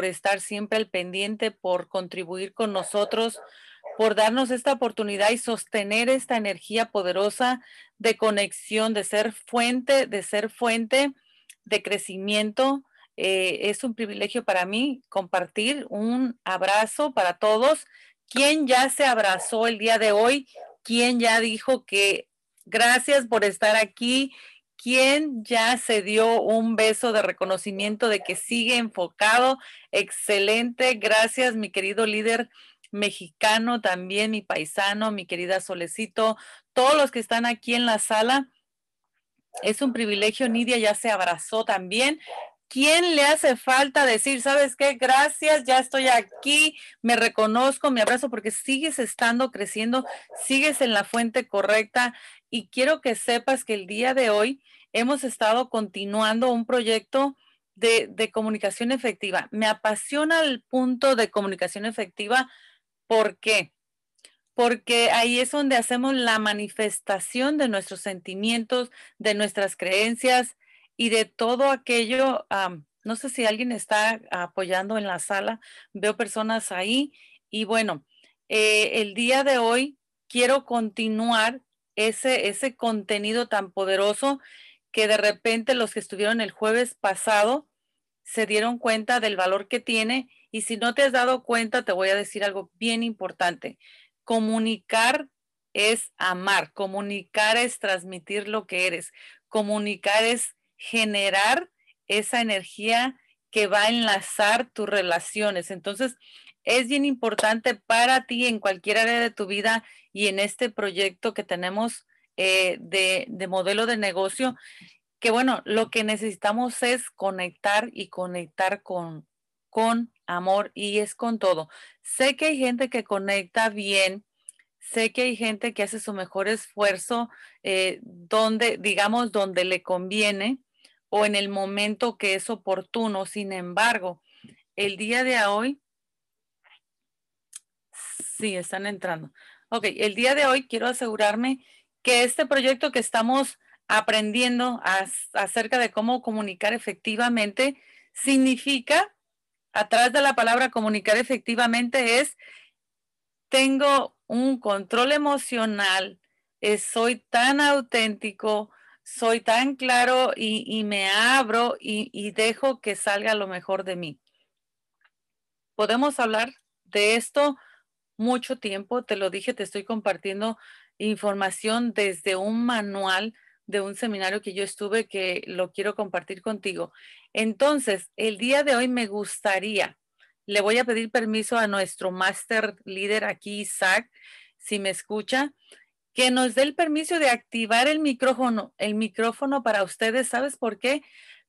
por estar siempre al pendiente, por contribuir con nosotros, por darnos esta oportunidad y sostener esta energía poderosa de conexión, de ser fuente, de ser fuente de crecimiento. Eh, es un privilegio para mí compartir un abrazo para todos. ¿Quién ya se abrazó el día de hoy? ¿Quién ya dijo que gracias por estar aquí? ¿Quién ya se dio un beso de reconocimiento de que sigue enfocado? Excelente. Gracias, mi querido líder mexicano, también mi paisano, mi querida Solecito, todos los que están aquí en la sala. Es un privilegio, Nidia ya se abrazó también. ¿Quién le hace falta decir, sabes qué? Gracias, ya estoy aquí, me reconozco, me abrazo porque sigues estando creciendo, sigues en la fuente correcta y quiero que sepas que el día de hoy hemos estado continuando un proyecto de, comunicación efectiva. Me apasiona el punto de comunicación efectiva ¿Por qué? Porque ahí es donde hacemos la manifestación de nuestros sentimientos, de nuestras creencias y de todo aquello. no sé si alguien está apoyando en la sala, veo personas ahí y bueno, eh, el día de hoy quiero continuar ese, ese contenido tan poderoso que de repente los que estuvieron el jueves pasado se dieron cuenta del valor que tiene y si no te has dado cuenta, te voy a decir algo bien importante. Comunicar es amar, comunicar es transmitir lo que eres, comunicar es generar esa energía que va a enlazar tus relaciones. Entonces, es bien importante para ti en cualquier área de tu vida y en este proyecto que tenemos eh, de, de modelo de negocio, que bueno, lo que necesitamos es conectar y conectar con, con amor y es con todo. Sé que hay gente que conecta bien, sé que hay gente que hace su mejor esfuerzo eh, donde, digamos, donde le conviene o en el momento que es oportuno. Sin embargo, el día de hoy, sí, están entrando. Ok, el día de hoy quiero asegurarme que este proyecto que estamos aprendiendo acerca de cómo comunicar efectivamente significa atrás de la palabra comunicar efectivamente es, tengo un control emocional, soy tan auténtico, soy tan claro y, me abro y dejo que salga lo mejor de mí. Podemos hablar de esto mucho tiempo, te lo dije, te estoy compartiendo información desde un manual de un seminario que yo estuve que lo quiero compartir contigo. Entonces, el día de hoy me gustaría, le voy a pedir permiso a nuestro máster líder aquí, Isaac, si me escucha, que nos dé el permiso de activar el micrófono, el micrófono para ustedes. ¿Sabes por qué?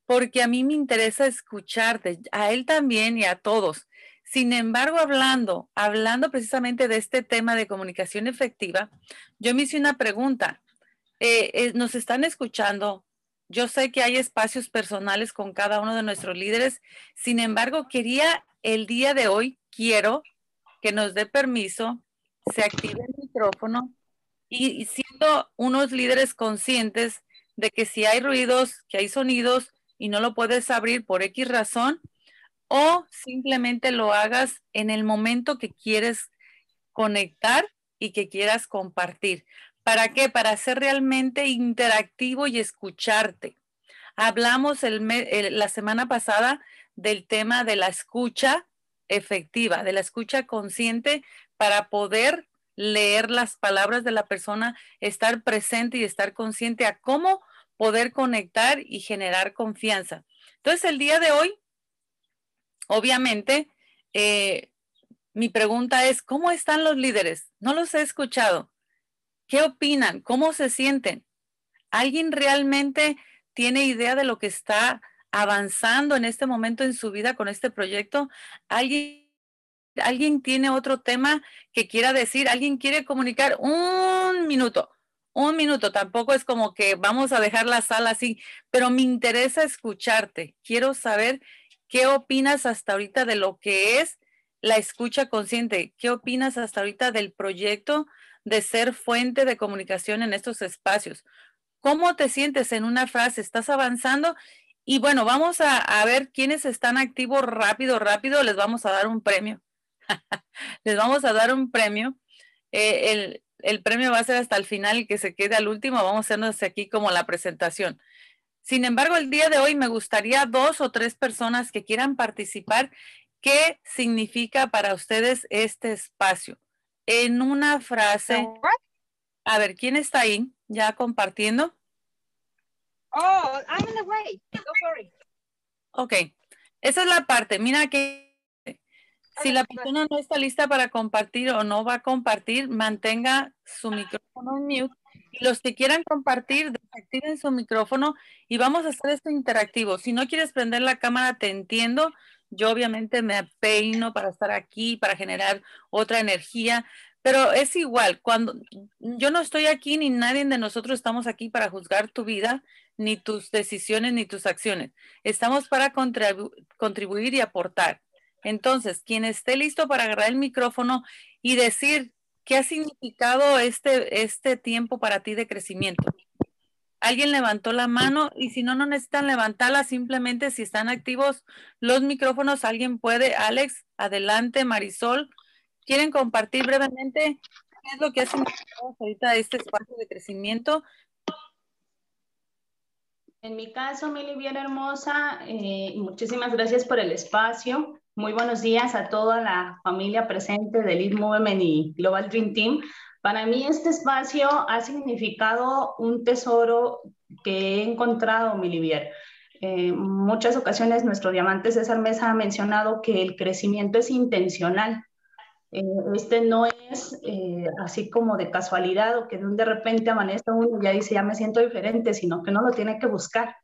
Porque a mí me interesa escucharte, a él también y a todos. Sin embargo, hablando, hablando precisamente de este tema de comunicación efectiva, yo me hice una pregunta. Eh, eh, nos están escuchando yo sé que hay espacios personales con cada uno de nuestros líderes. Sin embargo, quería el día de hoy, quiero que nos dé permiso, se active el micrófono y, siendo unos líderes conscientes de que si hay ruidos, que hay sonidos y no lo puedes abrir por X razón, o simplemente lo hagas en el momento que quieres conectar y que quieras compartir. ¿Para qué? Para ser realmente interactivo y escucharte. Hablamos la semana pasada del tema de la escucha efectiva, de la escucha consciente para poder leer las palabras de la persona, estar presente y estar consciente a cómo poder conectar y generar confianza. Entonces, el día de hoy, obviamente, eh, mi pregunta es, ¿cómo están los líderes? No los he escuchado. ¿Qué opinan? ¿Cómo se sienten? ¿Alguien realmente tiene idea de lo que está avanzando en este momento en su vida con este proyecto? ¿Alguien, alguien tiene otro tema que quiera decir? ¿Alguien quiere comunicar? Un minuto, un minuto. Tampoco es como que vamos a dejar la sala así, pero me interesa escucharte. Quiero saber qué opinas hasta ahorita de lo que es la escucha consciente. ¿Qué opinas hasta ahorita del proyecto? de ser fuente de comunicación en estos espacios. ¿Cómo te sientes en una frase? ¿Estás avanzando? Y bueno, vamos a, ver quiénes están activos rápido, rápido. Les vamos a dar un premio. les vamos a dar un premio. Eh, el, el, premio va a ser hasta el final y que se quede al último. Vamos a hacernos aquí como la presentación. Sin embargo, el día de hoy me gustaría dos o tres personas que quieran participar. ¿Qué significa para ustedes este espacio? En una frase. A ver, ¿quién está ahí ya compartiendo? Oh, I'm in the way. Don't worry. Ok, esa es la parte. Mira que si la persona no está lista para compartir o no va a compartir, mantenga su micrófono en mute. Y los que quieran compartir, desactiven su micrófono y vamos a hacer esto interactivo. Si no quieres prender la cámara, te entiendo. Yo obviamente me peino para estar aquí, para generar otra energía, pero es igual, cuando yo no estoy aquí ni nadie de nosotros estamos aquí para juzgar tu vida ni tus decisiones, ni tus acciones. Estamos para contribuir y aportar. Entonces, quien esté listo para agarrar el micrófono y decir qué ha significado este, este tiempo para ti de crecimiento. Alguien levantó la mano y si no, no necesitan levantarla, simplemente si están activos los micrófonos, alguien puede. Alex, adelante, Marisol. ¿Quieren compartir brevemente qué es lo que ha significado ahorita este espacio de crecimiento? En mi caso, Mili, bien hermosa, eh, muchísimas gracias por el espacio. Muy buenos días a toda la familia presente de Lead Movement y Global Dream Team. Para mí este espacio ha significado un tesoro que he encontrado, Milivier. En eh, muchas ocasiones nuestro diamante César Mesa ha mencionado que el crecimiento es intencional. Eh, este no es eh, así como de casualidad o que de repente amanece uno y ya dice, ya me siento diferente, sino que uno lo tiene que buscar.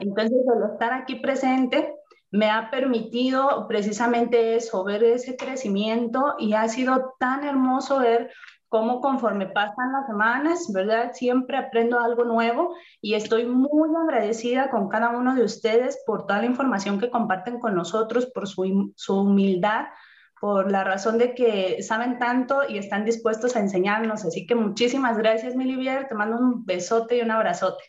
Entonces, el estar aquí presente me ha permitido precisamente eso, ver ese crecimiento y ha sido tan hermoso ver cómo conforme pasan las semanas, ¿verdad? Siempre aprendo algo nuevo y estoy muy agradecida con cada uno de ustedes por toda la información que comparten con nosotros, por su, su humildad, por la razón de que saben tanto y están dispuestos a enseñarnos. Así que muchísimas gracias, Milivier. Te mando un besote y un abrazote.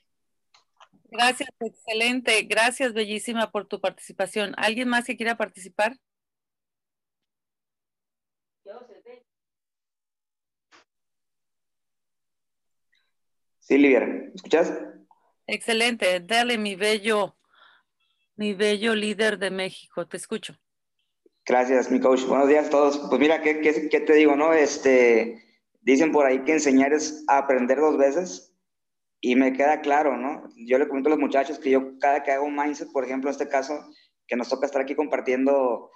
Gracias, excelente. Gracias, bellísima, por tu participación. ¿Alguien más que quiera participar? Sí, Livier, ¿me escuchas? Excelente. Dale, mi bello, mi bello líder de México. Te escucho. Gracias, mi coach. Buenos días a todos. Pues mira, ¿qué, qué, te digo, no? Este, dicen por ahí que enseñar es aprender dos veces y me queda claro, ¿no? Yo le comento a los muchachos que yo cada que hago un mindset, por ejemplo, en este caso, que nos toca estar aquí compartiendo,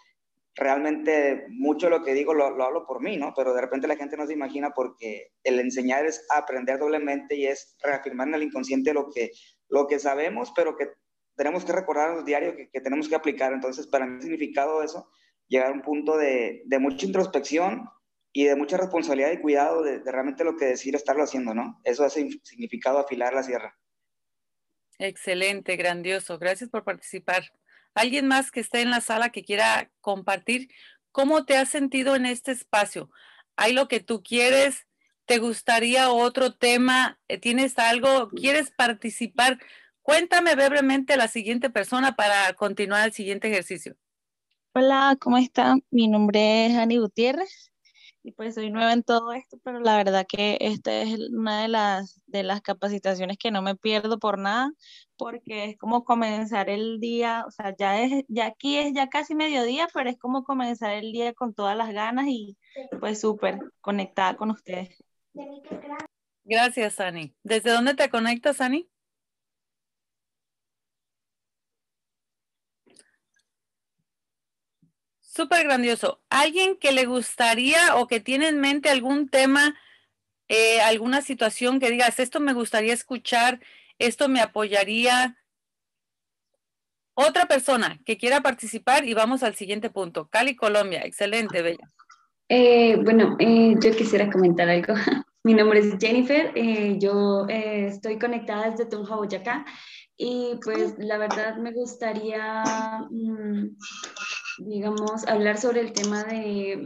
realmente mucho de lo que digo lo, lo hablo por mí, ¿no? Pero de repente la gente no se imagina porque el enseñar es aprender doblemente y es reafirmar en el inconsciente lo que, lo que sabemos, pero que tenemos que recordar los diarios que, que tenemos que aplicar. Entonces, para mí el significado de eso llegar a un punto de, de mucha introspección y de mucha responsabilidad y cuidado de, realmente lo que decir estarlo haciendo, ¿no? Eso hace significado afilar la sierra. Excelente, grandioso. Gracias por participar. ¿Alguien más que esté en la sala que quiera compartir cómo te has sentido en este espacio? ¿Hay lo que tú quieres? ¿Te gustaría otro tema? ¿Tienes algo? ¿Quieres participar? Cuéntame brevemente la siguiente persona para continuar el siguiente ejercicio. Hola, ¿cómo están? Mi nombre es Ani Gutiérrez y pues soy nueva en todo esto, pero la verdad que esta es una de las, de las capacitaciones que no me pierdo por nada, porque es como comenzar el día, o sea, ya es, ya aquí es ya casi mediodía, pero es como comenzar el día con todas las ganas y pues súper conectada con ustedes. Gracias, Ani. ¿Desde dónde te conectas, Ani? Súper grandioso. ¿Alguien que le gustaría o que tiene en mente algún tema, eh, alguna situación que digas, esto me gustaría escuchar, esto me apoyaría? Otra persona que quiera participar y vamos al siguiente punto. Cali, Colombia. Excelente, Bella. Eh, bueno, eh, yo quisiera comentar algo. Mi nombre es Jennifer. yo estoy conectada desde Tunja, Boyacá. Y pues la verdad me gustaría... Mm, digamos, hablar sobre el tema de,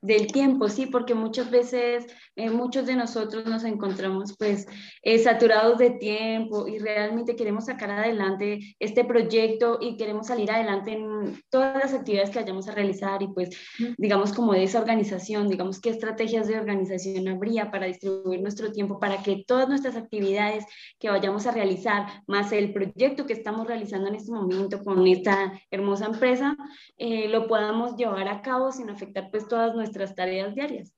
del tiempo, sí, porque muchas veces eh, muchos de nosotros nos encontramos pues eh, saturados de tiempo y realmente queremos sacar adelante este proyecto y queremos salir adelante en todas las actividades que vayamos a realizar y pues digamos como de esa organización, digamos qué estrategias de organización habría para distribuir nuestro tiempo para que todas nuestras actividades que vayamos a realizar, más el proyecto que estamos realizando en este momento con esta hermosa empresa, eh, lo podamos llevar a cabo sin afectar pues todas nuestras tareas diarias.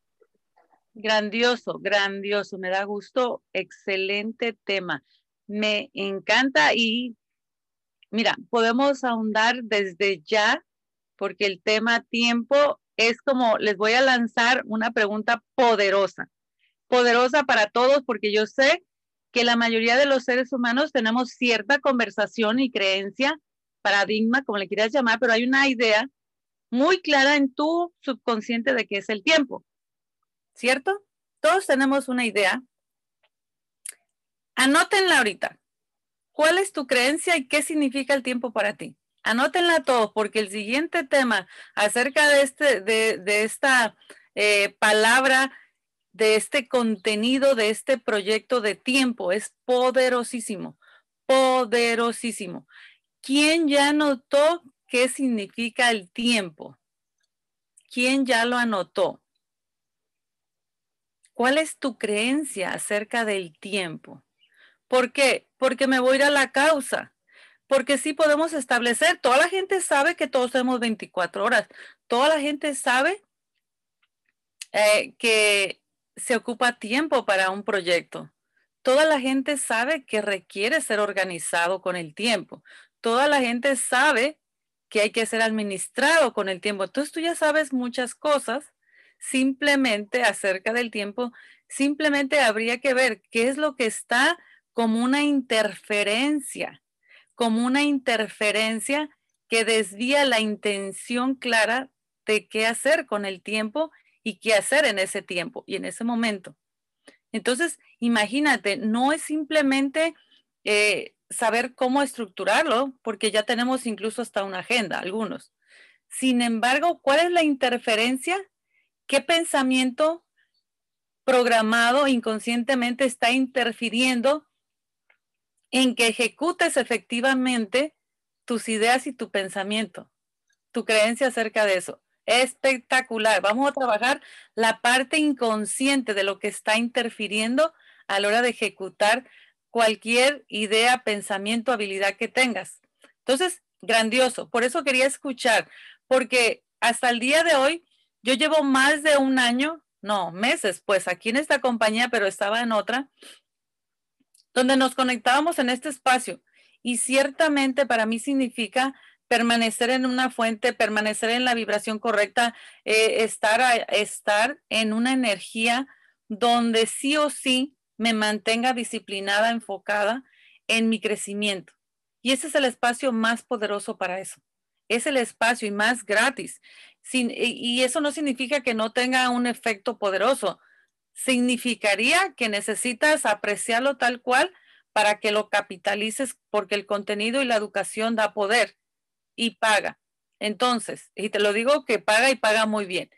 Grandioso, grandioso, me da gusto, excelente tema. Me encanta y mira, podemos ahondar desde ya porque el tema tiempo es como, les voy a lanzar una pregunta poderosa, poderosa para todos porque yo sé que la mayoría de los seres humanos tenemos cierta conversación y creencia, paradigma, como le quieras llamar, pero hay una idea muy clara en tu subconsciente de qué es el tiempo. ¿Cierto? Todos tenemos una idea. Anótenla ahorita. ¿Cuál es tu creencia y qué significa el tiempo para ti? Anótenla todos, porque el siguiente tema acerca de, este, de, esta eh, palabra, de este contenido, de este proyecto de tiempo es poderosísimo, poderosísimo. ¿Quién ya anotó qué significa el tiempo? ¿Quién ya lo anotó? ¿Cuál es tu creencia acerca del tiempo? ¿Por qué? Porque me voy a ir a la causa. Porque sí podemos establecer, toda la gente sabe que todos tenemos 24 horas. Toda la gente sabe eh, que se ocupa tiempo para un proyecto. Toda la gente sabe que requiere ser organizado con el tiempo. Toda la gente sabe que hay que ser administrado con el tiempo. Entonces tú ya sabes muchas cosas simplemente acerca del tiempo, simplemente habría que ver qué es lo que está como una interferencia, como una interferencia que desvía la intención clara de qué hacer con el tiempo y qué hacer en ese tiempo y en ese momento. Entonces, imagínate, no es simplemente eh, saber cómo estructurarlo, porque ya tenemos incluso hasta una agenda, algunos. Sin embargo, ¿cuál es la interferencia ¿Qué pensamiento programado inconscientemente está interfiriendo en que ejecutes efectivamente tus ideas y tu pensamiento, tu creencia acerca de eso? Espectacular. Vamos a trabajar la parte inconsciente de lo que está interfiriendo a la hora de ejecutar cualquier idea, pensamiento, habilidad que tengas. Entonces, grandioso. Por eso quería escuchar, porque hasta el día de hoy yo llevo más de un año, no, meses, pues aquí en esta compañía, pero estaba en otra, donde nos conectábamos en este espacio. Y ciertamente para mí significa permanecer en una fuente, permanecer en la vibración correcta, eh, estar, estar en una energía donde sí o sí me mantenga disciplinada, enfocada en mi crecimiento. Y ese es el espacio más poderoso para eso. Es el espacio y más gratis y eso no significa que no tenga un efecto poderoso. Significaría que necesitas apreciarlo tal cual para que lo capitalices porque el contenido y la educación da poder y paga. Entonces, y te lo digo que paga y paga muy bien.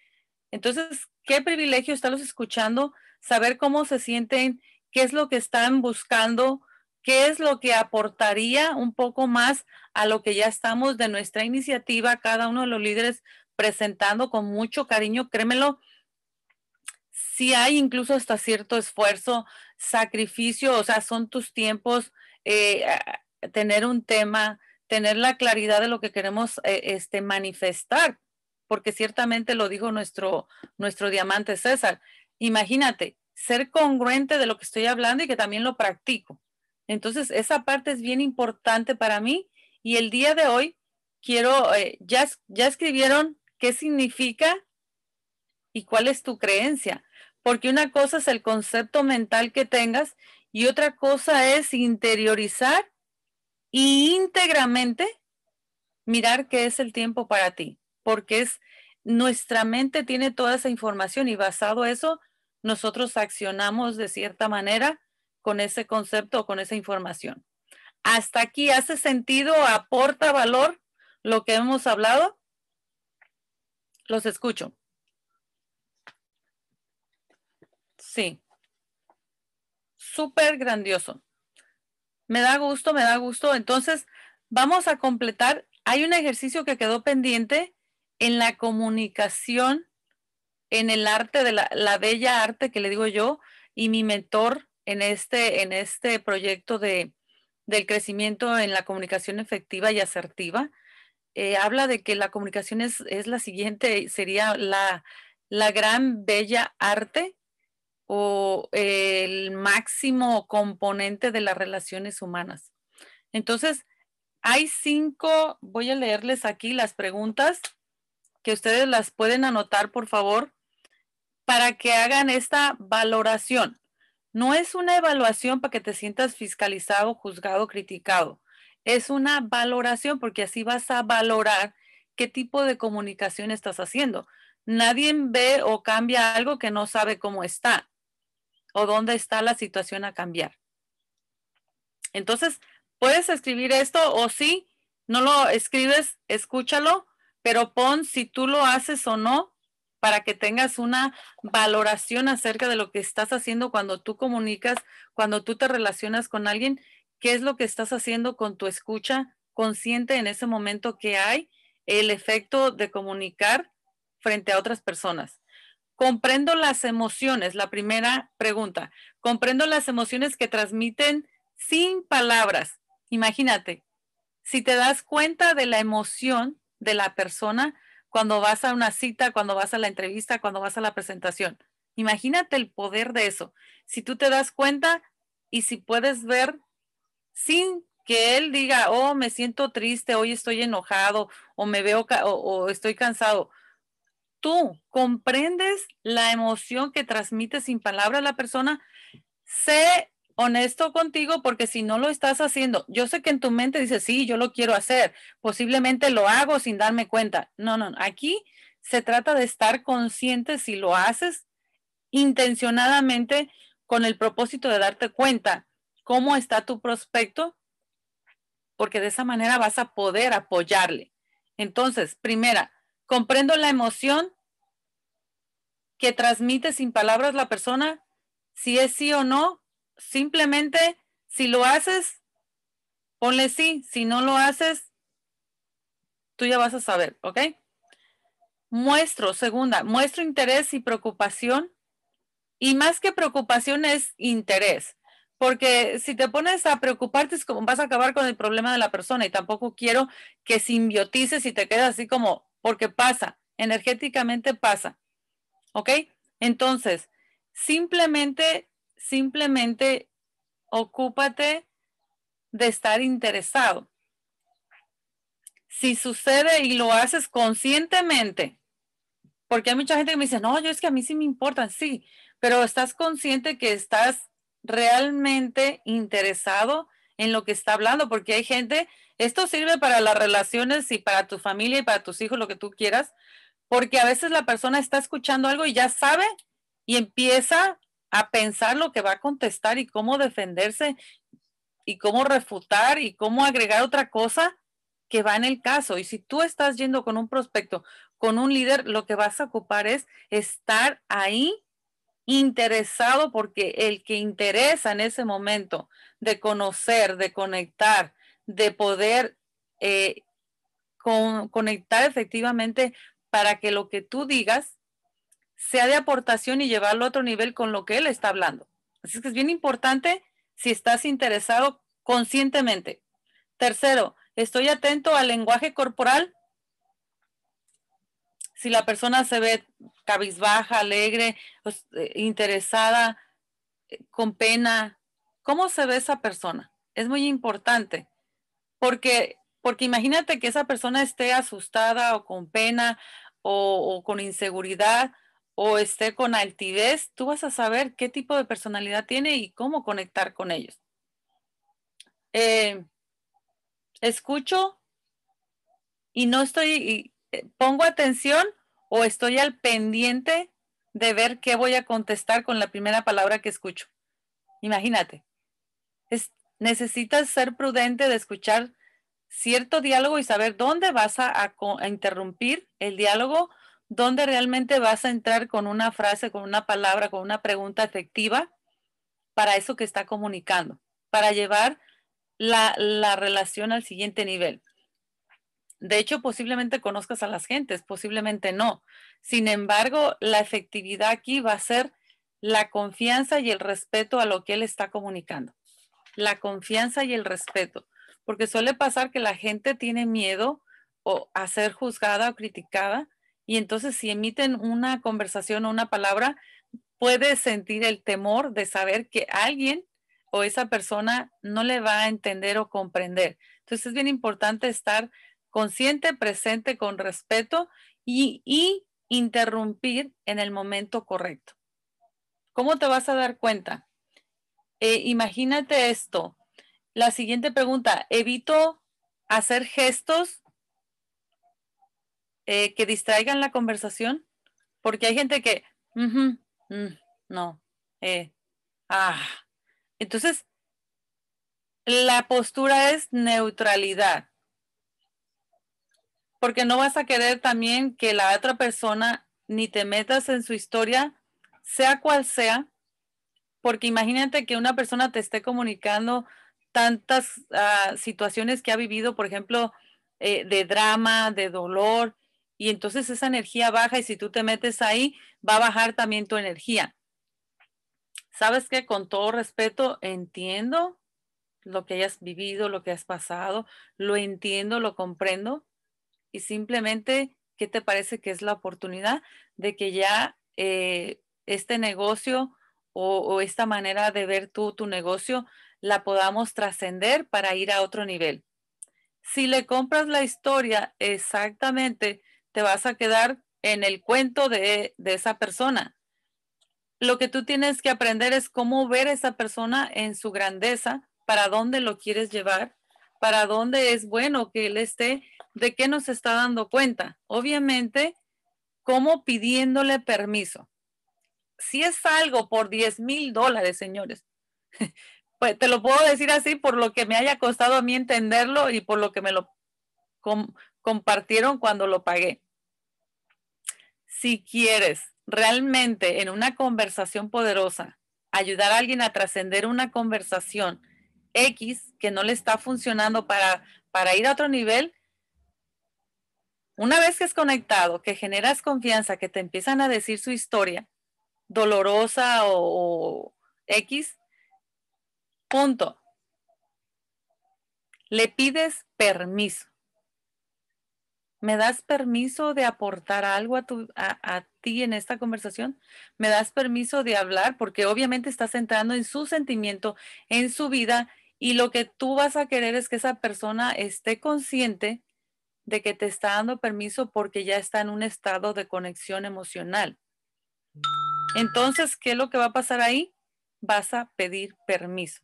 Entonces, qué privilegio estarlos escuchando, saber cómo se sienten, qué es lo que están buscando, qué es lo que aportaría un poco más a lo que ya estamos de nuestra iniciativa, cada uno de los líderes presentando con mucho cariño, créemelo, si hay incluso hasta cierto esfuerzo, sacrificio, o sea, son tus tiempos, eh, tener un tema, tener la claridad de lo que queremos eh, este, manifestar, porque ciertamente lo dijo nuestro, nuestro diamante César. Imagínate, ser congruente de lo que estoy hablando y que también lo practico. Entonces, esa parte es bien importante para mí y el día de hoy quiero, eh, ya, ya escribieron qué significa y cuál es tu creencia. Porque una cosa es el concepto mental que tengas y otra cosa es interiorizar y íntegramente mirar qué es el tiempo para ti. Porque es nuestra mente tiene toda esa información y basado eso, nosotros accionamos de cierta manera con ese concepto o con esa información. Hasta aquí hace sentido, aporta valor lo que hemos hablado. Los escucho. Sí. Súper grandioso. Me da gusto, me da gusto. Entonces, vamos a completar. Hay un ejercicio que quedó pendiente en la comunicación, en el arte de la, la bella arte que le digo yo, y mi mentor en este, en este proyecto de, del crecimiento en la comunicación efectiva y asertiva, eh, habla de que la comunicación es, es la siguiente, sería la, la gran bella arte o el máximo componente de las relaciones humanas. Entonces, hay cinco, voy a leerles aquí las preguntas que ustedes las pueden anotar, por favor, para que hagan esta valoración. No es una evaluación para que te sientas fiscalizado, juzgado, criticado. Es una valoración porque así vas a valorar qué tipo de comunicación estás haciendo. Nadie ve o cambia algo que no sabe cómo está o dónde está la situación a cambiar. Entonces, puedes escribir esto o si no lo escribes, escúchalo, pero pon si tú lo haces o no para que tengas una valoración acerca de lo que estás haciendo cuando tú comunicas, cuando tú te relacionas con alguien, qué es lo que estás haciendo con tu escucha consciente en ese momento que hay el efecto de comunicar frente a otras personas. Comprendo las emociones, la primera pregunta. Comprendo las emociones que transmiten sin palabras. Imagínate, si te das cuenta de la emoción de la persona cuando vas a una cita, cuando vas a la entrevista, cuando vas a la presentación. Imagínate el poder de eso. Si tú te das cuenta y si puedes ver sin que él diga, oh, me siento triste, hoy estoy enojado o me veo o, o estoy cansado tú comprendes la emoción que transmite sin palabras la persona, sé honesto contigo porque si no lo estás haciendo, yo sé que en tu mente dices, sí, yo lo quiero hacer, posiblemente lo hago sin darme cuenta. No, no, aquí se trata de estar consciente si lo haces intencionadamente con el propósito de darte cuenta cómo está tu prospecto, porque de esa manera vas a poder apoyarle. Entonces, primera, Comprendo la emoción que transmite sin palabras la persona, si es sí o no. Simplemente, si lo haces, ponle sí. Si no lo haces, tú ya vas a saber, ¿ok? Muestro, segunda, muestro interés y preocupación. Y más que preocupación es interés. Porque si te pones a preocuparte es como vas a acabar con el problema de la persona y tampoco quiero que simbiotices y te quedas así como porque pasa, energéticamente pasa. ¿Ok? Entonces, simplemente, simplemente ocúpate de estar interesado. Si sucede y lo haces conscientemente, porque hay mucha gente que me dice, no, yo es que a mí sí me importa, sí, pero estás consciente que estás realmente interesado en lo que está hablando, porque hay gente esto sirve para las relaciones y para tu familia y para tus hijos, lo que tú quieras, porque a veces la persona está escuchando algo y ya sabe y empieza a pensar lo que va a contestar y cómo defenderse y cómo refutar y cómo agregar otra cosa que va en el caso. Y si tú estás yendo con un prospecto, con un líder, lo que vas a ocupar es estar ahí interesado porque el que interesa en ese momento de conocer, de conectar, de poder eh, conectar efectivamente para que lo que tú digas sea de aportación y llevarlo a otro nivel con lo que él está hablando. Así que es bien importante si estás interesado conscientemente. Tercero, estoy atento al lenguaje corporal. Si la persona se ve cabizbaja, alegre, pues, eh, interesada, eh, con pena, ¿cómo se ve esa persona? Es muy importante. Porque, porque imagínate que esa persona esté asustada o con pena o, con inseguridad o esté con altivez, tú vas a saber qué tipo de personalidad tiene y cómo conectar con ellos. Eh, escucho y no estoy, pongo atención o estoy al pendiente de ver qué voy a contestar con la primera palabra que escucho. Imagínate, es, necesitas ser prudente de escuchar cierto diálogo y saber dónde vas a, interrumpir el diálogo dónde realmente vas a entrar con una frase, con una palabra, con una pregunta efectiva para eso que está comunicando, para llevar la relación al siguiente nivel. De hecho, posiblemente conozcas a las gentes, posiblemente no. Sin embargo, la efectividad aquí va a ser la confianza y el respeto a lo que él está comunicando. La confianza y el respeto. Porque suele pasar que la gente tiene miedo o a ser juzgada o criticada y entonces si emiten una conversación o una palabra, puede sentir el temor de saber que alguien o esa persona no le va a entender o comprender. Entonces es bien importante estar consciente, presente, con respeto y, y interrumpir en el momento correcto. ¿Cómo te vas a dar cuenta? Eh, imagínate esto. La siguiente pregunta, ¿evito hacer gestos eh, que distraigan la conversación? Porque hay gente que, mm, no, eh, ah. Entonces, la postura es neutralidad. Porque no vas a querer también que la otra persona ni te metas en su historia sea cual sea, porque imagínate que una persona te esté comunicando tantas ah, situaciones que ha vivido, por ejemplo, eh, de drama, de dolor, y entonces esa energía baja y si tú te metes ahí, va a bajar también tu energía. Sabes que con todo respeto entiendo lo que hayas vivido, lo que has pasado, lo entiendo, lo comprendo y simplemente, ¿qué te parece que es la oportunidad de que ya eh, este negocio o, esta manera de ver tú tu negocio la podamos trascender para ir a otro nivel. Si le compras la historia exactamente, te vas a quedar en el cuento de, de esa persona. Lo que tú tienes que aprender es cómo ver a esa persona en su grandeza, para dónde lo quieres llevar, para dónde es bueno que él esté, de qué nos está dando cuenta. Obviamente, como pidiéndole permiso si es algo por 10 mil dólares, señores, pues te lo puedo decir así por lo que me haya costado a mí entenderlo y por lo que me lo compartieron cuando lo pagué. Si quieres realmente en una conversación poderosa ayudar a alguien a trascender una conversación X que no le está funcionando para, para ir a otro nivel, una vez que es conectado, que generas confianza, que te empiezan a decir su historia, dolorosa o, X. Punto. Le pides permiso. ¿Me das permiso de aportar algo a, tu, a, ti en esta conversación? ¿Me das permiso de hablar? Porque obviamente estás entrando en su sentimiento, en su vida, y lo que tú vas a querer es que esa persona esté consciente de que te está dando permiso porque ya está en un estado de conexión emocional. Entonces, ¿qué es lo que va a pasar ahí? Vas a pedir permiso.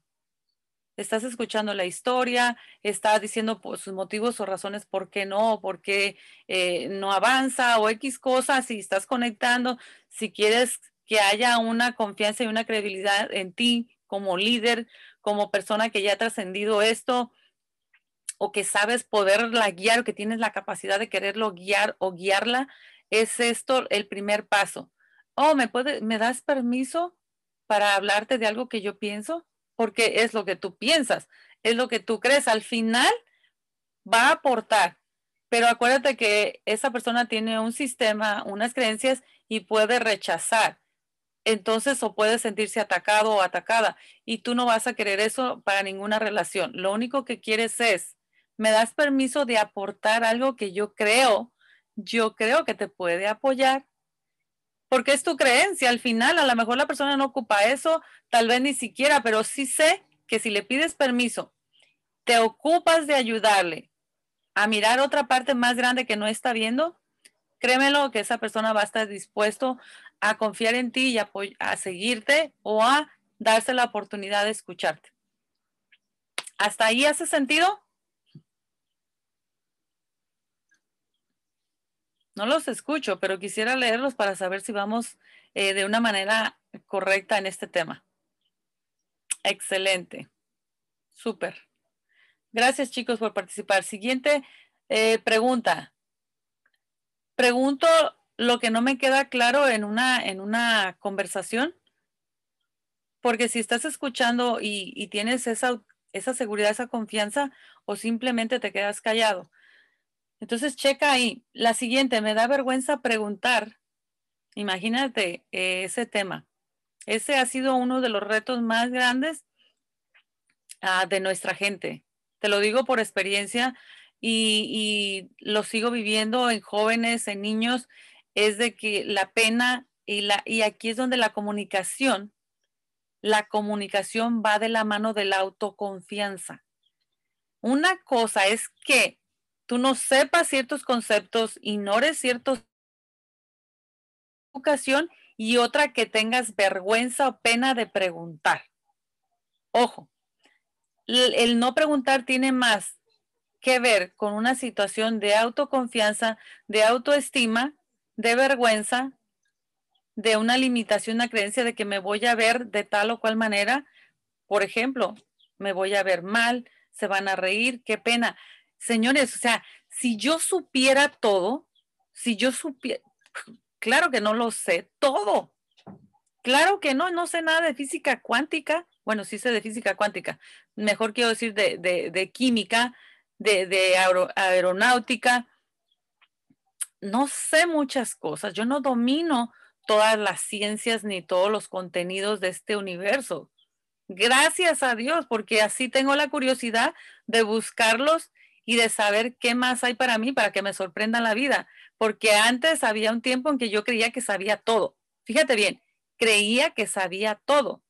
Estás escuchando la historia, estás diciendo pues, sus motivos o razones por qué no, por qué eh, no avanza o X cosas, si estás conectando, si quieres que haya una confianza y una credibilidad en ti como líder, como persona que ya ha trascendido esto, o que sabes poderla guiar o que tienes la capacidad de quererlo guiar o guiarla, es esto el primer paso oh, ¿me, puede, ¿me das permiso para hablarte de algo que yo pienso? Porque es lo que tú piensas, es lo que tú crees. Al final va a aportar, pero acuérdate que esa persona tiene un sistema, unas creencias y puede rechazar. Entonces, o puede sentirse atacado o atacada y tú no vas a querer eso para ninguna relación. Lo único que quieres es, me das permiso de aportar algo que yo creo, yo creo que te puede apoyar porque es tu creencia. Al final, a lo mejor la persona no ocupa eso, tal vez ni siquiera, pero sí sé que si le pides permiso, te ocupas de ayudarle a mirar otra parte más grande que no está viendo, créemelo que esa persona va a estar dispuesto a confiar en ti y a, a seguirte o a darse la oportunidad de escucharte. ¿Hasta ahí hace sentido? No los escucho, pero quisiera leerlos para saber si vamos eh, de una manera correcta en este tema. Excelente. Súper. Gracias chicos por participar. Siguiente eh, pregunta. Pregunto lo que no me queda claro en una, en una conversación, porque si estás escuchando y, y tienes esa, esa seguridad, esa confianza, o simplemente te quedas callado. Entonces, checa ahí. La siguiente, me da vergüenza preguntar. Imagínate eh, ese tema. Ese ha sido uno de los retos más grandes ah, de nuestra gente. Te lo digo por experiencia y, lo sigo viviendo en jóvenes, en niños, es de que la pena y, la, y aquí es donde la comunicación, la comunicación va de la mano de la autoconfianza. Una cosa es que tú no sepas ciertos conceptos, ignores ciertos educación y otra que tengas vergüenza o pena de preguntar. Ojo, el, no preguntar tiene más que ver con una situación de autoconfianza, de autoestima, de vergüenza, de una limitación, una creencia de que me voy a ver de tal o cual manera. Por ejemplo, me voy a ver mal, se van a reír, qué pena. Señores, o sea, si yo supiera todo, si yo supiera, claro que no lo sé todo. Claro que no, no sé nada de física cuántica. Bueno, sí sé de física cuántica. Mejor quiero decir de, química, de, aeronáutica. No sé muchas cosas. Yo no domino todas las ciencias ni todos los contenidos de este universo. Gracias a Dios, porque así tengo la curiosidad de buscarlos y de saber qué más hay para mí para que me sorprenda la vida. Porque antes había un tiempo en que yo creía que sabía todo. Fíjate bien, creía que sabía todo.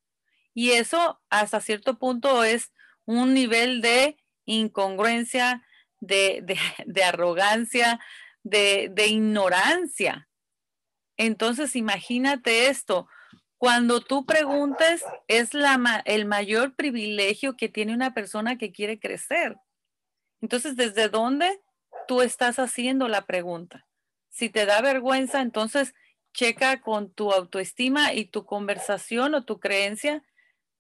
Y eso hasta cierto punto es un nivel de incongruencia, de, arrogancia, de, de ignorancia. Entonces, imagínate esto. Cuando tú preguntes, es la, el mayor privilegio que tiene una persona que quiere crecer. Entonces, ¿desde dónde tú estás haciendo la pregunta? Si te da vergüenza, entonces checa con tu autoestima y tu conversación o tu creencia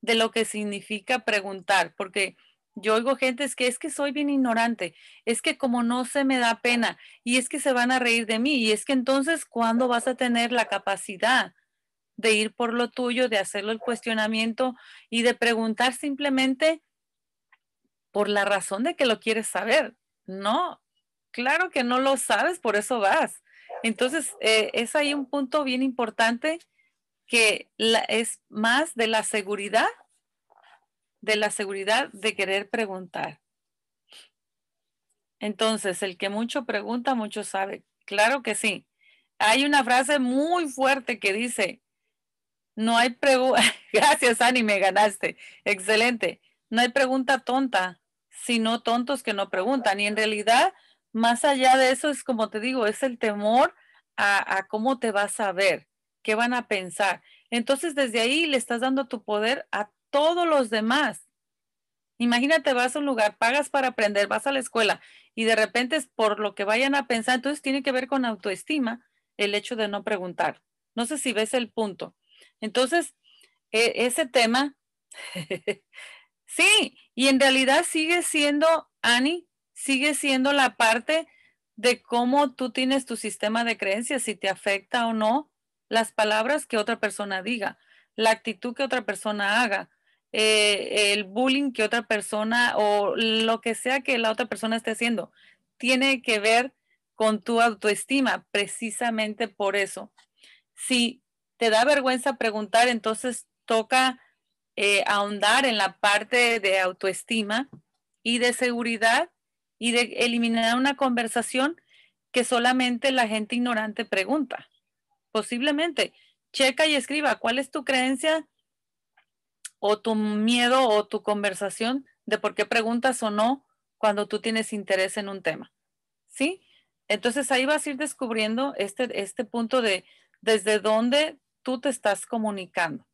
de lo que significa preguntar, porque yo oigo gente es que es que soy bien ignorante, es que como no se me da pena y es que se van a reír de mí y es que entonces ¿cuándo vas a tener la capacidad de ir por lo tuyo, de hacerlo el cuestionamiento y de preguntar simplemente por la razón de que lo quieres saber. No, claro que no lo sabes, por eso vas. Entonces, eh, es ahí un punto bien importante que es más de la seguridad, de la seguridad de querer preguntar. Entonces, el que mucho pregunta, mucho sabe. Claro que sí. Hay una frase muy fuerte que dice, no hay pregunta, gracias Ani, me ganaste, excelente. No hay pregunta tonta, sino tontos que no preguntan. Y en realidad, más allá de eso, es como te digo, es el temor a, cómo te vas a ver, qué van a pensar. Entonces, desde ahí le estás dando tu poder a todos los demás. Imagínate, vas a un lugar, pagas para aprender, vas a la escuela y de repente es por lo que vayan a pensar. Entonces, tiene que ver con autoestima el hecho de no preguntar. No sé si ves el punto. Entonces, e, ese tema Sí, y en realidad sigue siendo, Ani, sigue siendo la parte de cómo tú tienes tu sistema de creencias, si te afecta o no las palabras que otra persona diga, la actitud que otra persona haga, eh, el bullying que otra persona o lo que sea que la otra persona esté haciendo, tiene que ver con tu autoestima, precisamente por eso. Si te da vergüenza preguntar, entonces toca eh, ahondar en la parte de autoestima y de seguridad y de eliminar una conversación que solamente la gente ignorante pregunta. Posiblemente, checa y escriba cuál es tu creencia o tu miedo o tu conversación de por qué preguntas o no cuando tú tienes interés en un tema. ¿Sí? Entonces ahí vas a ir descubriendo este, este punto de desde dónde tú te estás comunicando.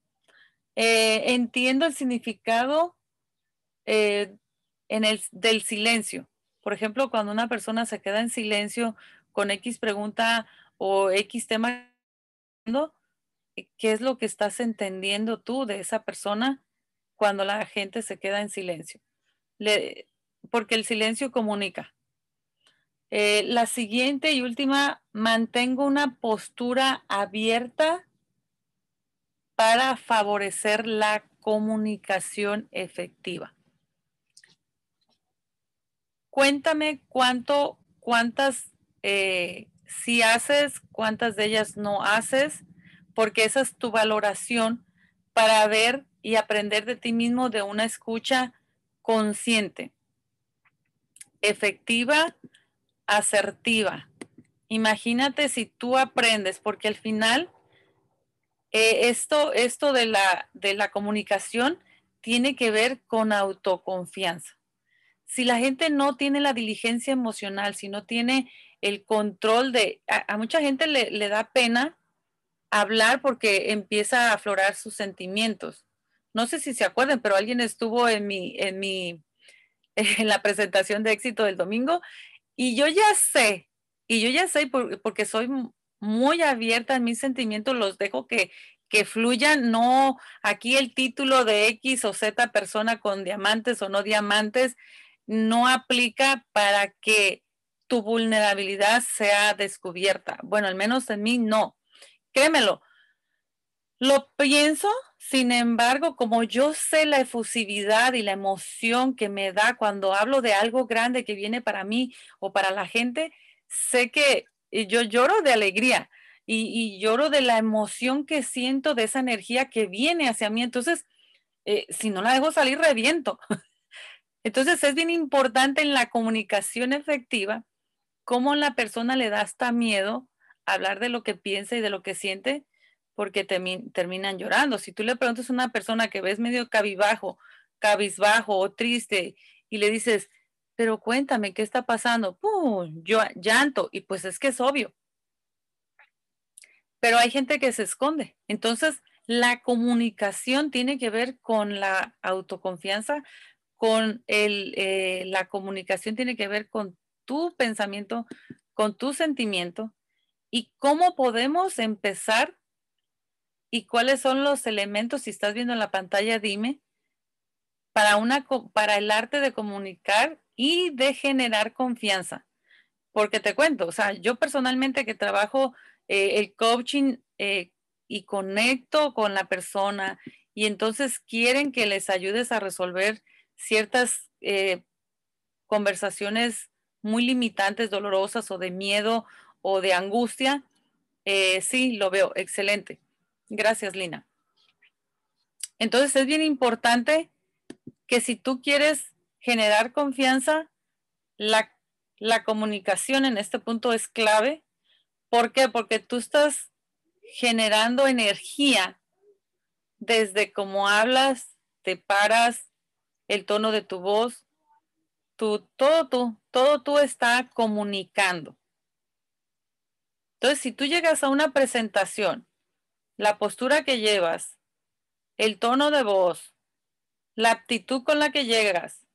Eh, entiendo el significado eh, en el, del silencio. Por ejemplo, cuando una persona se queda en silencio con X pregunta o X tema, ¿qué es lo que estás entendiendo tú de esa persona cuando la gente se queda en silencio? porque el silencio comunica. Eh, la siguiente y última, mantengo una postura abierta para favorecer la comunicación efectiva. Cuéntame cuánto, cuántas eh, si haces, cuántas de ellas no haces, porque esa es tu valoración para ver y aprender de ti mismo de una escucha consciente, efectiva, asertiva. Imagínate si tú aprendes, porque al final eh, esto, esto de, la, de la comunicación tiene que ver con autoconfianza. Si la gente no tiene la diligencia emocional, si no tiene el control de, a, mucha gente le, le, da pena hablar porque empieza a aflorar sus sentimientos. No sé si se acuerdan, pero alguien estuvo en mi, en mi, en la presentación de éxito del domingo y yo ya sé, y yo ya sé porque soy muy abierta en mis sentimientos, los dejo que, que fluyan, no aquí el título de X o Z persona con diamantes o no diamantes no aplica para que tu vulnerabilidad sea descubierta. Bueno, al menos en mí no. Créemelo. Lo pienso, sin embargo, como yo sé la efusividad y la emoción que me da cuando hablo de algo grande que viene para mí o para la gente, sé que yo lloro de alegría y, lloro de la emoción que siento de esa energía que viene hacia mí. Entonces, eh, si no la dejo salir, reviento. Entonces, es bien importante en la comunicación efectiva cómo la persona le da hasta miedo hablar de lo que piensa y de lo que siente porque terminan llorando. Si tú le preguntas a una persona que ves medio cabibajo, cabizbajo o triste y le dices, pero cuéntame, ¿qué está pasando? ¡Pum! Yo llanto y pues es que es obvio. Pero hay gente que se esconde. Entonces, la comunicación tiene que ver con la autoconfianza, con el, eh, la comunicación tiene que ver con tu pensamiento, con tu sentimiento y cómo podemos empezar y cuáles son los elementos, si estás viendo en la pantalla, dime, para, una, para el arte de comunicar y de generar confianza. Porque te cuento, o sea, yo personalmente que trabajo eh, el coaching eh, y conecto con la persona y entonces quieren que les ayudes a resolver ciertas eh, conversaciones muy limitantes, dolorosas o de miedo o de angustia, sí, lo veo, excelente. Gracias, Lina. Entonces es bien importante que si tú quieres generar confianza, la, la comunicación en este punto es clave. ¿Por qué? Porque tú estás generando energía desde cómo hablas, te paras, el tono de tu voz, todo tú, todo tú está comunicando. Entonces, si tú llegas a una presentación, la postura que llevas, el tono de voz, la aptitud con la que llegas,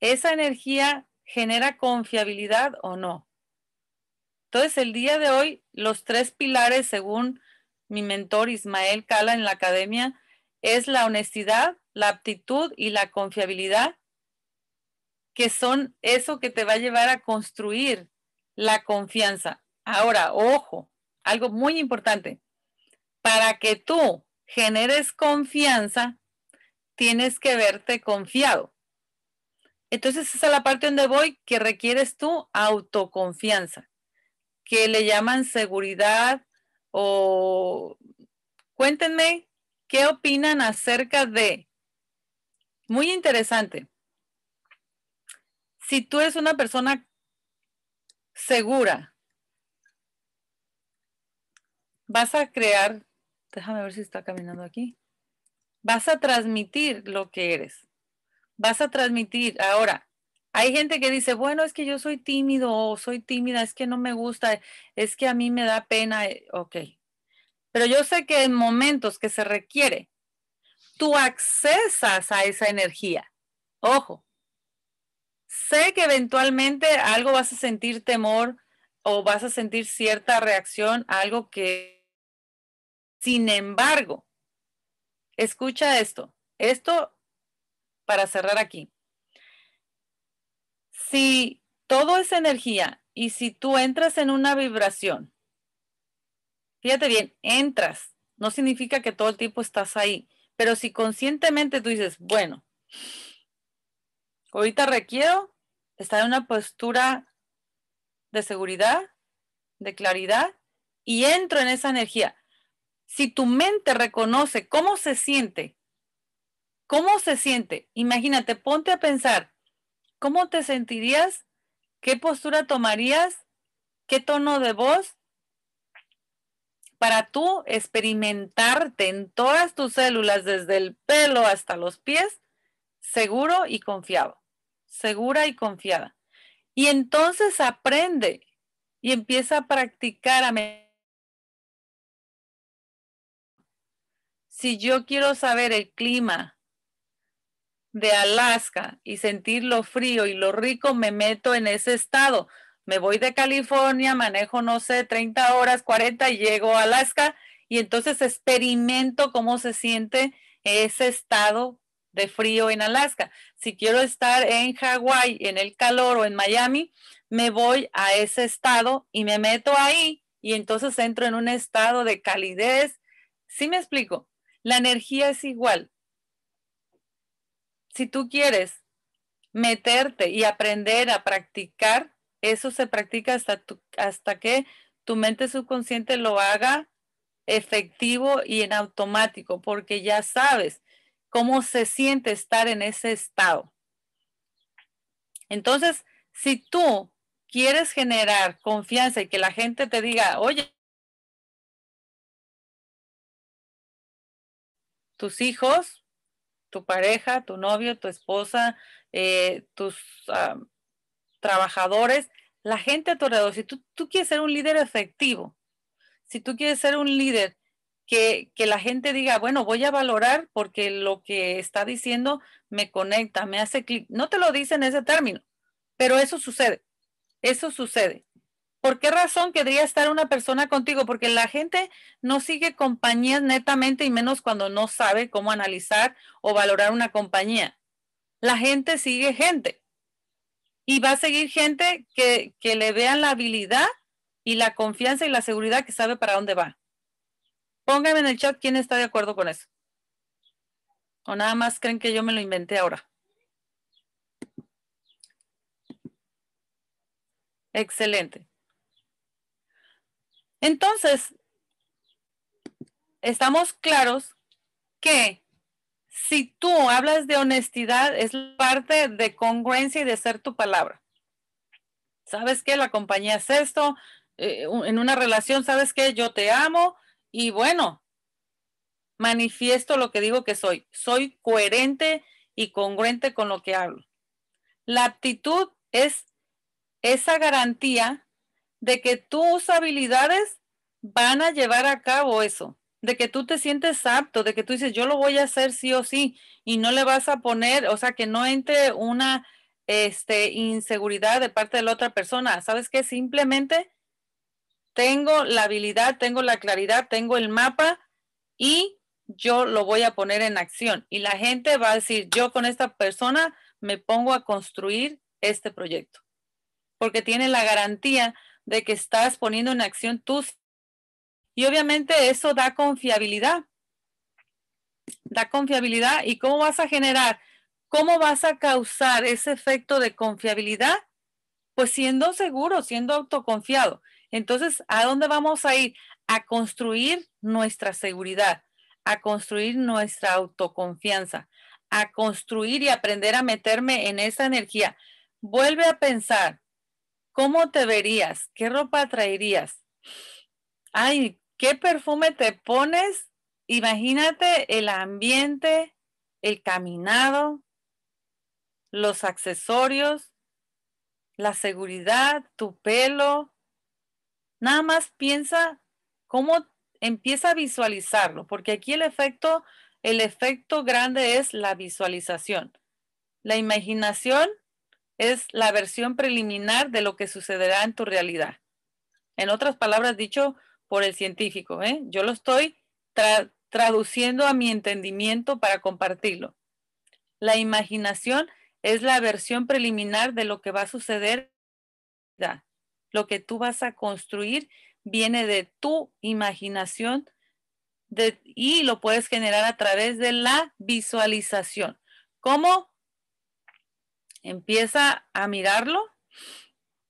esa energía genera confiabilidad o no. Entonces, el día de hoy, los tres pilares, según mi mentor Ismael Cala en la academia, es la honestidad, la aptitud y la confiabilidad que son eso que te va a llevar a construir la confianza. Ahora, ojo, algo muy importante. Para que tú generes confianza, tienes que verte confiado. Entonces, esa es la parte donde voy, que requieres tu autoconfianza, que le llaman seguridad o cuéntenme qué opinan acerca de. Muy interesante si tú eres una persona segura, vas a crear, déjame ver si está caminando aquí, vas a transmitir lo que eres. Vas a transmitir. Ahora, hay gente que dice, bueno, es que yo soy tímido o soy tímida, es que no me gusta, es que a mí me da pena. Eh, ok. Pero yo sé que en momentos que se requiere, tú accesas a esa energía. Ojo, sé que eventualmente algo vas a sentir temor o vas a sentir cierta reacción a algo que, sin embargo, escucha esto, esto para cerrar aquí. Si todo es energía y si tú entras en una vibración, fíjate bien, entras, no significa que todo el tiempo estás ahí, pero si conscientemente tú dices, bueno, ahorita requiero estar en una postura de seguridad, de claridad y entro en esa energía. Si tu mente reconoce cómo se siente, cómo se siente, imagínate, ponte a pensar, ¿cómo te sentirías ¿Qué postura tomarías? ¿Qué tono de voz? Para tú experimentarte en todas tus células, desde el pelo hasta los pies, seguro y confiado. Segura y confiada. Y entonces aprende y empieza a practicar a si yo quiero saber el clima de Alaska y sentir lo frío y lo rico, me meto en ese estado. Me voy de California, manejo, no sé, 30 horas, 40 y llego a Alaska y entonces experimento cómo se siente ese estado de frío en Alaska. Si quiero estar en Hawái, en el calor o en Miami, me voy a ese estado y me meto ahí y entonces entro en un estado de calidez. ¿Sí me explico? La energía es igual si tú quieres meterte y aprender a practicar, eso se practica hasta, hasta que tu mente subconsciente lo haga efectivo y en automático, porque ya sabes cómo se siente estar en ese estado. Entonces, si tú quieres generar confianza y que la gente te diga, oye, tus hijos tu pareja, tu novio, tu esposa, eh, tus ah, trabajadores, la gente a tu alrededor. Si tú, quieres ser un líder efectivo, si tú quieres ser un líder que, que, la gente diga, bueno, voy a valorar porque lo que está diciendo me conecta, me hace clic. No te lo dice en ese término, pero eso sucede. Eso sucede. ¿Por qué razón querría estar una persona contigo? Porque la gente no sigue compañías netamente y menos cuando no sabe cómo analizar o valorar una compañía. La gente sigue gente y va a seguir gente que, que le vean la habilidad y la confianza y la seguridad que sabe para dónde va. Pónganme en el chat quién está de acuerdo con eso. O nada más creen que yo me lo inventé ahora. Excelente. Entonces, estamos claros que si tú hablas de honestidad, es parte de congruencia y de ser tu palabra. ¿Sabes qué? La compañía es esto. Eh, en una relación, ¿sabes qué? Yo te amo y bueno, manifiesto lo que digo que soy. Soy coherente y congruente con lo que hablo. La actitud es esa garantía de que tus habilidades van a llevar a cabo eso, de que tú te sientes apto, de que tú dices, yo lo voy a hacer sí o sí, y no le vas a poner, o sea, que no entre una este, inseguridad de parte de la otra persona. ¿Sabes qué? Simplemente tengo la habilidad, tengo la claridad, tengo el mapa y yo lo voy a poner en acción. Y la gente va a decir, yo con esta persona me pongo a construir este proyecto, porque tiene la garantía de que estás poniendo en acción tus... Y obviamente eso da confiabilidad. Da confiabilidad. ¿Y cómo vas a generar? ¿Cómo vas a causar ese efecto de confiabilidad? Pues siendo seguro, siendo autoconfiado. Entonces, ¿a dónde vamos a ir? A construir nuestra seguridad, a construir nuestra autoconfianza, a construir y aprender a meterme en esa energía. Vuelve a pensar, ¿Cómo te verías? ¿Qué ropa traerías? Ay, ¿qué perfume te pones? Imagínate el ambiente, el caminado, los accesorios, la seguridad, tu pelo. Nada más piensa cómo empieza a visualizarlo, porque aquí el efecto, el efecto grande es la visualización. La imaginación es la versión preliminar de lo que sucederá en tu realidad. En otras palabras, dicho por el científico, ¿eh? yo lo estoy traduciendo a mi entendimiento para compartirlo. La imaginación es la versión preliminar de lo que va a suceder Lo que tú vas a construir viene de tu imaginación y lo puedes generar a través de la visualización. ¿Cómo? Empieza a mirarlo,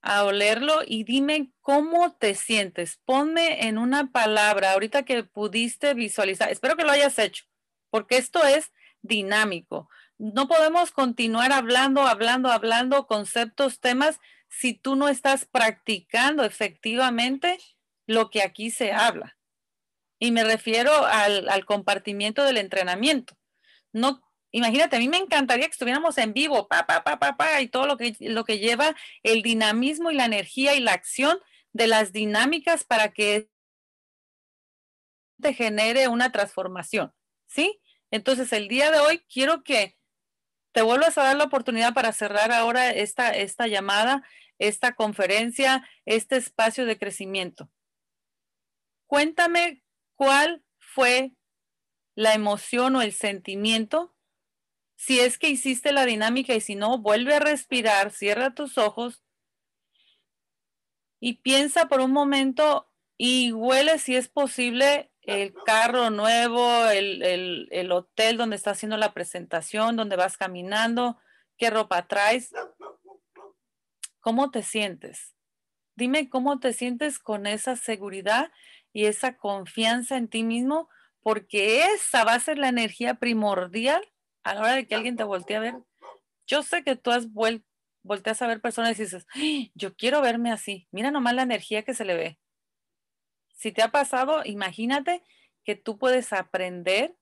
a olerlo y dime cómo te sientes. Ponme en una palabra, ahorita que pudiste visualizar, espero que lo hayas hecho, porque esto es dinámico. No podemos continuar hablando, hablando, hablando conceptos, temas, si tú no estás practicando efectivamente lo que aquí se habla. Y me refiero al, al compartimiento del entrenamiento. No, imagínate, a mí me encantaría que estuviéramos en vivo, pa, pa, pa, pa, pa, y todo lo que, lo que lleva el dinamismo y la energía y la acción de las dinámicas para que te genere una transformación, ¿sí? Entonces, el día de hoy quiero que te vuelvas a dar la oportunidad para cerrar ahora esta, esta llamada, esta conferencia, este espacio de crecimiento. Cuéntame cuál fue la emoción o el sentimiento. Si es que hiciste la dinámica y si no, vuelve a respirar, cierra tus ojos y piensa por un momento y huele si es posible el carro nuevo, el, el, hotel donde estás haciendo la presentación, donde vas caminando, qué ropa traes. ¿Cómo te sientes? Dime cómo te sientes con esa seguridad y esa confianza en ti mismo, porque esa va a ser la energía primordial a la hora de que alguien te voltee a ver. Yo sé que tú has vuelto volteas a ver personas y dices, ¡Ah! yo quiero verme así. Mira nomás la energía que se le ve. Si te ha pasado, imagínate que tú puedes aprender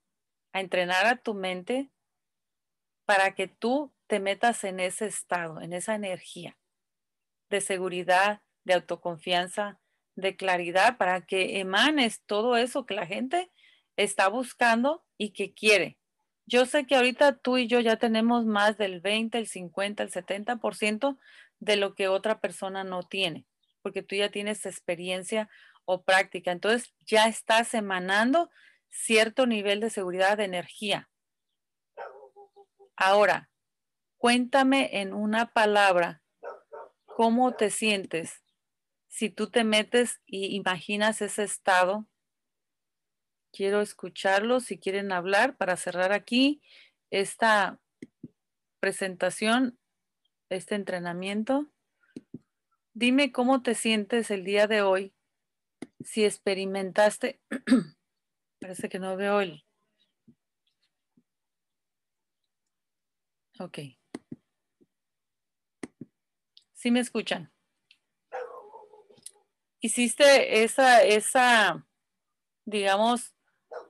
a entrenar a tu mente para que tú te metas en ese estado, en esa energía de seguridad, de autoconfianza, de claridad, para que emanes todo eso que la gente está buscando y que quiere. Yo sé que ahorita tú y yo ya tenemos más del 20, el 50, el 70% de lo que otra persona no tiene, porque tú ya tienes experiencia o práctica. Entonces ya estás emanando cierto nivel de seguridad de energía. Ahora, cuéntame en una palabra cómo te sientes si tú te metes y imaginas ese estado Quiero escucharlos si quieren hablar para cerrar aquí esta presentación, este entrenamiento. Dime cómo te sientes el día de hoy, si experimentaste, parece que no veo el... Ok. ¿Sí me escuchan? Hiciste esa, esa, digamos,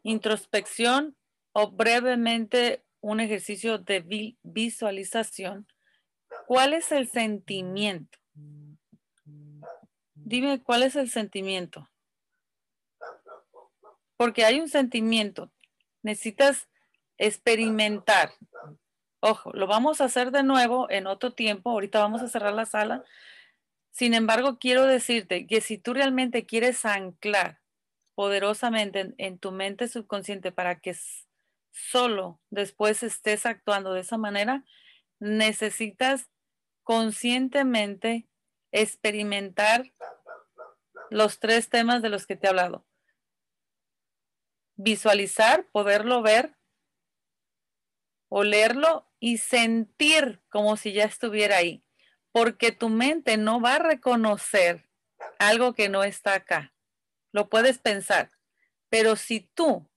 introspección o brevemente un ejercicio de visualización, ¿cuál es el sentimiento? Dime cuál es el sentimiento. Porque hay un sentimiento. Necesitas experimentar. Ojo, lo vamos a hacer de nuevo en otro tiempo. Ahorita vamos a cerrar la sala. Sin embargo, quiero decirte que si tú realmente quieres anclar poderosamente en, tu mente subconsciente para que solo después estés actuando de esa manera, necesitas conscientemente experimentar los tres temas de los que te he hablado. Visualizar, poderlo ver, olerlo y sentir como si ya estuviera ahí, porque tu mente no va a reconocer algo que no está acá lo puedes pensar, pero si tú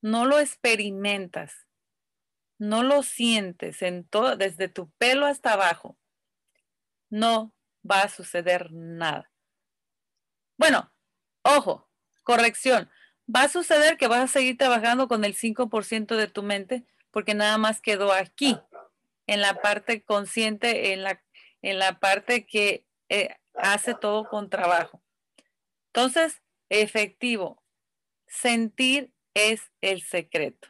no lo experimentas, no lo sientes en todo, desde tu pelo hasta abajo, no va a suceder nada. Bueno, ojo, corrección. Va a suceder que vas a seguir trabajando con el 5% de tu mente porque nada más quedó aquí, en la parte consciente, en la, en la parte que eh, hace todo con trabajo. Entonces, efectivo. Sentir es el secreto.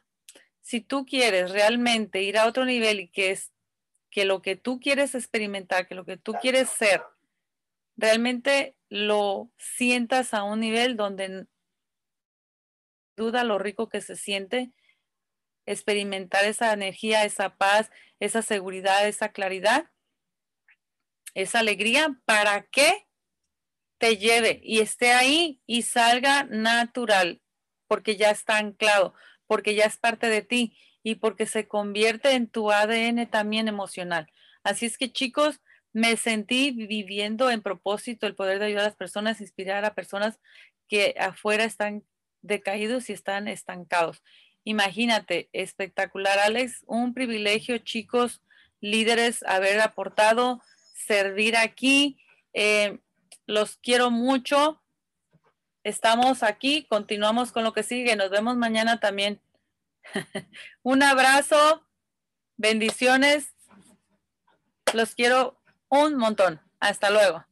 Si tú quieres realmente ir a otro nivel y que es que lo que tú quieres experimentar, que lo que tú quieres ser, realmente lo sientas a un nivel donde duda lo rico que se siente experimentar esa energía, esa paz, esa seguridad, esa claridad. esa alegría para que te lleve y esté ahí y salga natural, porque ya está anclado, porque ya es parte de ti y porque se convierte en tu ADN también emocional. Así es que chicos, me sentí viviendo en propósito el poder de ayudar a las personas, inspirar a personas que afuera están decaídos y están estancados. Imagínate, espectacular, Alex, un privilegio, chicos, líderes, haber aportado, servir aquí. Eh, los quiero mucho. Estamos aquí, continuamos con lo que sigue. Nos vemos mañana también. un abrazo, bendiciones. Los quiero un montón. Hasta luego.